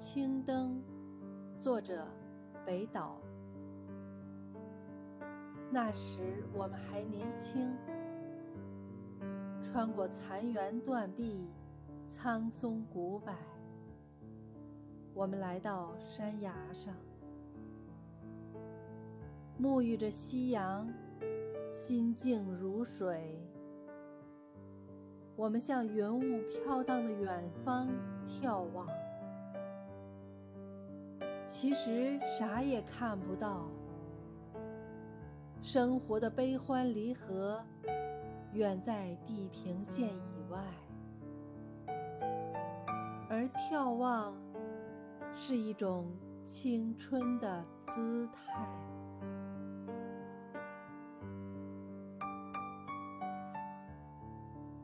青灯，作者北岛。那时我们还年轻，穿过残垣断壁、苍松古柏，我们来到山崖上，沐浴着夕阳，心静如水。我们向云雾飘荡的远方眺望，其实啥也看不到。生活的悲欢离合，远在地平线以外，而眺望是一种青春的姿态。